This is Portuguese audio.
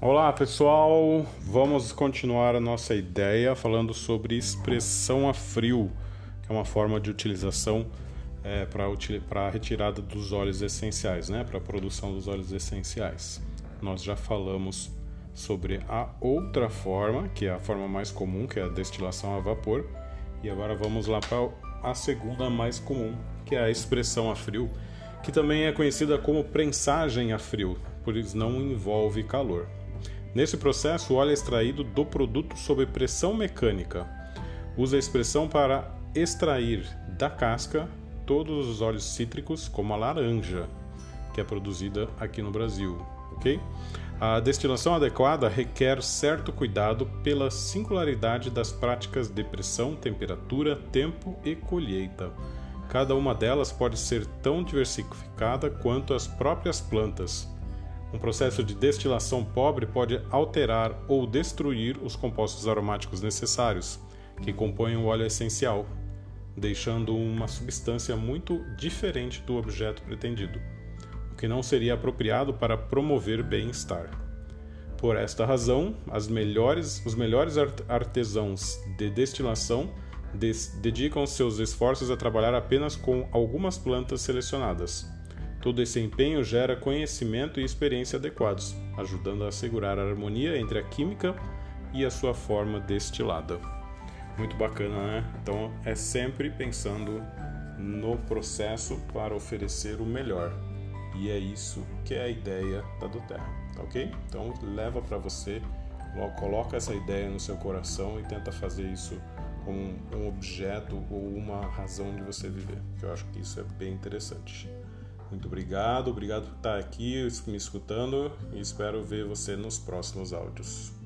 Olá pessoal, vamos continuar a nossa ideia falando sobre expressão a frio, que é uma forma de utilização é, para a retirada dos óleos essenciais, né? para a produção dos óleos essenciais. Nós já falamos sobre a outra forma, que é a forma mais comum, que é a destilação a vapor, e agora vamos lá para a segunda mais comum, que é a expressão a frio, que também é conhecida como prensagem a frio, pois não envolve calor. Nesse processo, o óleo é extraído do produto sob pressão mecânica. Usa a expressão para extrair da casca todos os óleos cítricos, como a laranja, que é produzida aqui no Brasil, ok? A destilação adequada requer certo cuidado pela singularidade das práticas de pressão, temperatura, tempo e colheita. Cada uma delas pode ser tão diversificada quanto as próprias plantas. Um processo de destilação pobre pode alterar ou destruir os compostos aromáticos necessários, que compõem o óleo essencial, deixando uma substância muito diferente do objeto pretendido, o que não seria apropriado para promover bem-estar. Por esta razão, melhores, os melhores artesãos de destilação dedicam seus esforços a trabalhar apenas com algumas plantas selecionadas Todo esse empenho gera conhecimento e experiência adequados, ajudando a assegurar a harmonia entre a química e a sua forma destilada. Muito bacana, né? Então é sempre pensando no processo para oferecer o melhor. E é isso que é a ideia da Doterra, tá ok? Então leva para você, coloca essa ideia no seu coração e tenta fazer isso como um objeto ou uma razão de você viver. Eu acho que isso é bem interessante. Muito obrigado, obrigado por estar aqui me escutando e espero ver você nos próximos áudios.